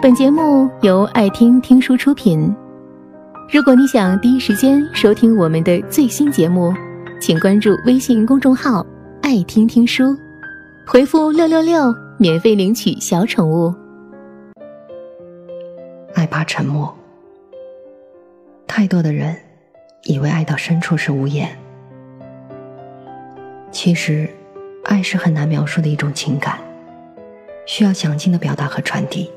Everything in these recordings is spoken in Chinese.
本节目由爱听听书出品。如果你想第一时间收听我们的最新节目，请关注微信公众号“爱听听书”，回复“六六六”免费领取小宠物。爱怕沉默，太多的人以为爱到深处是无言，其实，爱是很难描述的一种情感，需要详尽的表达和传递。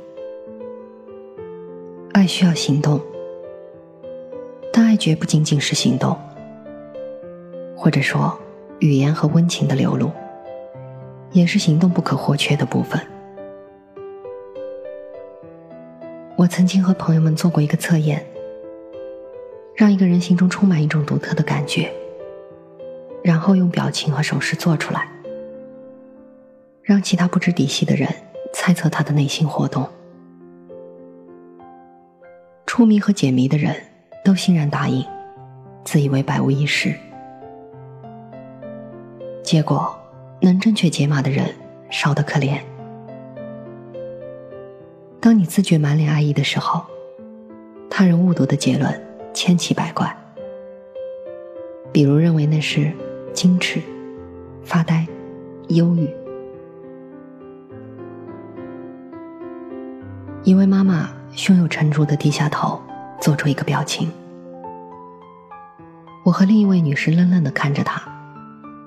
爱需要行动，但爱绝不仅仅是行动，或者说语言和温情的流露，也是行动不可或缺的部分。我曾经和朋友们做过一个测验，让一个人心中充满一种独特的感觉，然后用表情和手势做出来，让其他不知底细的人猜测他的内心活动。出迷和解谜的人都欣然答应，自以为百无一失。结果，能正确解码的人少得可怜。当你自觉满脸爱意的时候，他人误读的结论千奇百怪。比如认为那是矜持、发呆、忧郁。一位妈妈。胸有成竹的低下头，做出一个表情。我和另一位女士愣愣的看着她，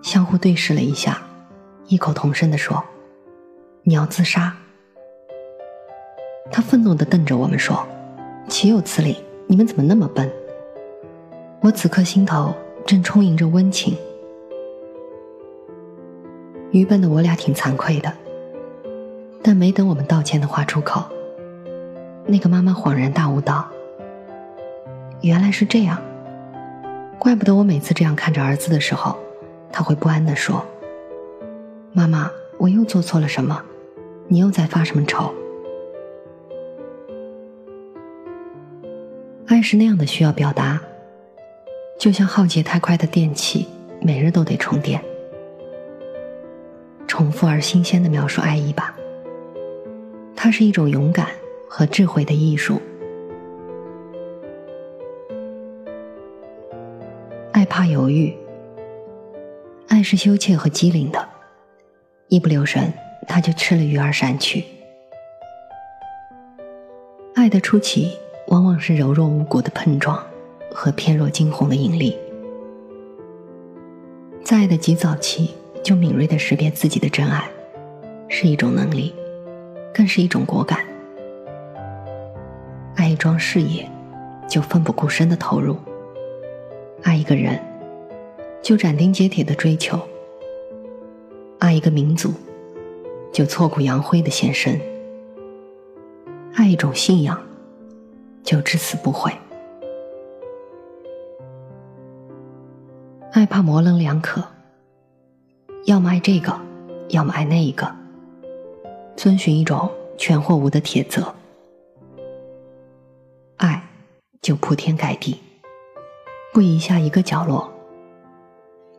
相互对视了一下，异口同声的说：“你要自杀？”她愤怒的瞪着我们说：“岂有此理！你们怎么那么笨？”我此刻心头正充盈着温情。愚笨的我俩挺惭愧的，但没等我们道歉的话出口。那个妈妈恍然大悟道：“原来是这样，怪不得我每次这样看着儿子的时候，他会不安的说：‘妈妈，我又做错了什么？你又在发什么愁？’爱是那样的需要表达，就像耗竭太快的电器，每日都得充电。重复而新鲜的描述爱意吧，它是一种勇敢。”和智慧的艺术，爱怕犹豫，爱是羞怯和机灵的，一不留神他就吃了鱼儿闪去。爱的初期往往是柔弱无骨的碰撞和偏若惊鸿的引力，在爱的极早期就敏锐的识别自己的真爱，是一种能力，更是一种果敢。装事业，就奋不顾身的投入；爱一个人，就斩钉截铁的追求；爱一个民族，就挫骨扬灰的献身；爱一种信仰，就至死不悔。爱怕模棱两可，要么爱这个，要么爱那一个，遵循一种全或无的铁则。就铺天盖地，不移下一个角落；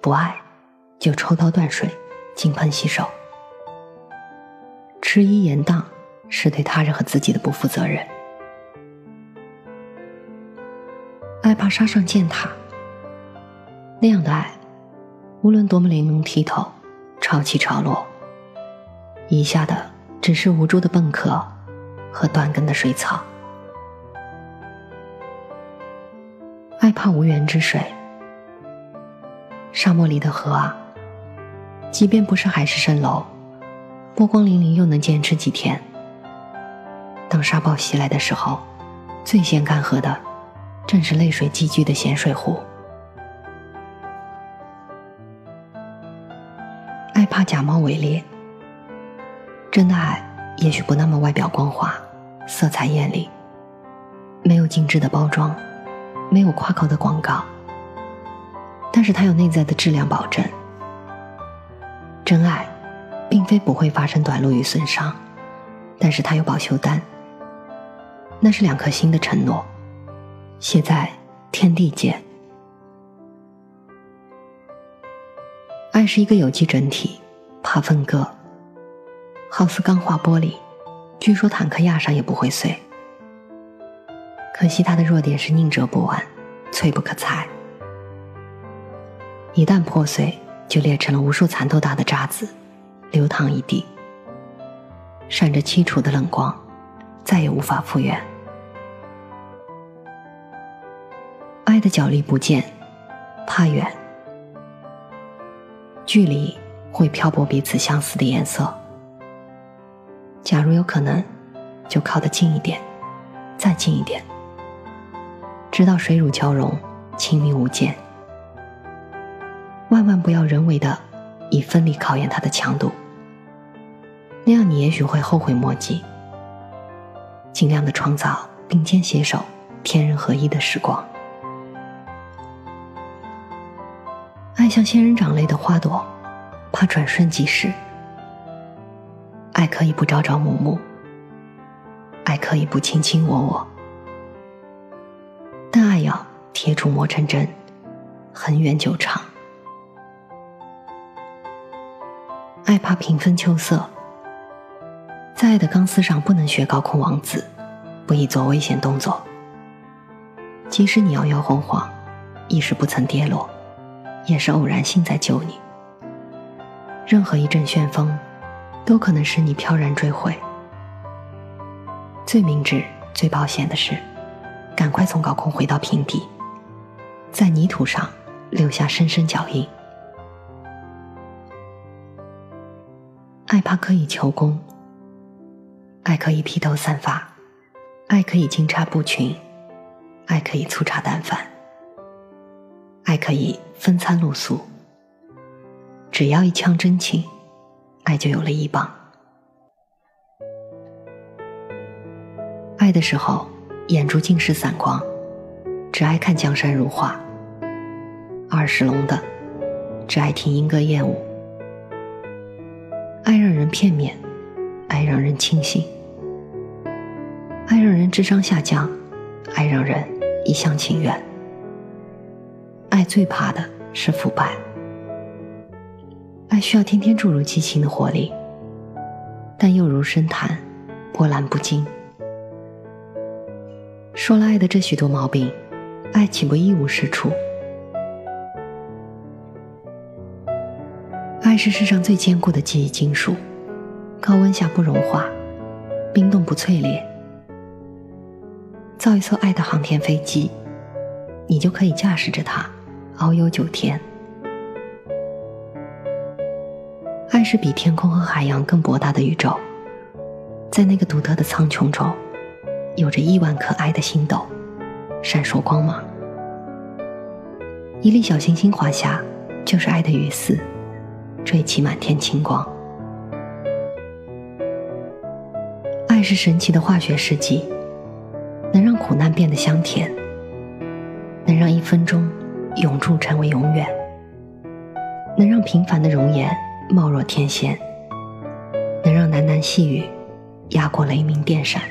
不爱，就抽刀断水，金盆洗手。迟疑延宕，是对他人和自己的不负责任。爱怕杀上践踏，那样的爱，无论多么玲珑剔透、潮起潮落，遗下的只是无助的蚌壳和断根的水草。害怕无源之水，沙漠里的河啊，即便不是海市蜃楼，波光粼粼又能坚持几天？当沙暴袭来的时候，最先干涸的，正是泪水积聚的咸水湖。爱怕假冒伪劣，真的爱也许不那么外表光滑，色彩艳丽，没有精致的包装。没有夸口的广告，但是它有内在的质量保证。真爱，并非不会发生短路与损伤，但是它有保修单。那是两颗心的承诺，写在天地间。爱是一个有机整体，怕分割，好似钢化玻璃，据说坦克压上也不会碎。可惜他的弱点是宁折不弯，脆不可裁。一旦破碎，就裂成了无数蚕豆大的渣子，流淌一地，闪着凄楚的冷光，再也无法复原。爱的脚力不见，怕远，距离会漂泊彼此相似的颜色。假如有可能，就靠得近一点，再近一点，直到水乳交融，亲密无间。万万不要人为的以分离考验它的强度，那样你也许会后悔莫及。尽量的创造并肩携手、天人合一的时光。爱像仙人掌类的花朵，怕转瞬即逝。爱可以不朝朝暮暮，爱可以不卿卿我我，但爱要铁杵磨成针，恒远久长。爱怕平分秋色，在爱的钢丝上不能学高空王子，不宜做危险动作。即使你摇摇晃晃，一时不曾跌落，也是偶然性在救你。任何一阵旋风，都可能使你飘然坠毁。最明智、最保险的是，赶快从高空回到平地，在泥土上留下深深脚印。爱怕可以求功，爱可以披头散发，爱可以金钗布裙，爱可以粗茶淡饭，爱可以分餐露宿。只要一腔真情，爱就有了依傍。爱的时候，眼珠尽是散光，只爱看江山如画；耳是聋的，只爱听莺歌燕舞。爱让人片面，爱让人轻信，爱让人智商下降，爱让人一厢情愿。爱最怕的是腐败，爱需要天天注入激情的活力，但又如深潭，波澜不惊。说了爱的这许多毛病，爱岂不一无是处？爱是世上最坚固的记忆金属，高温下不融化，冰冻不淬裂。造一艘爱的航天飞机，你就可以驾驶着它遨游九天。爱是比天空和海洋更博大的宇宙，在那个独特的苍穹中，有着亿万颗爱的星斗，闪烁光芒。一粒小行星滑下，就是爱的雨丝。缀起满天晴光。爱是神奇的化学试剂，能让苦难变得香甜，能让一分钟永驻成为永远，能让平凡的容颜貌若天仙，能让喃喃细语压过雷鸣电闪。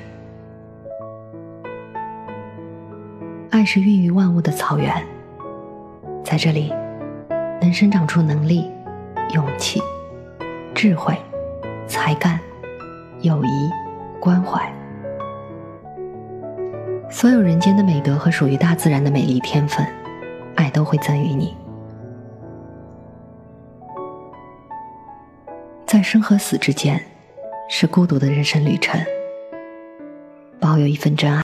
爱是孕育万物的草原，在这里能生长出能力。勇气、智慧、才干、友谊、关怀，所有人间的美德和属于大自然的美丽天分，爱都会赠予你。在生和死之间，是孤独的人生旅程。保有一份真爱。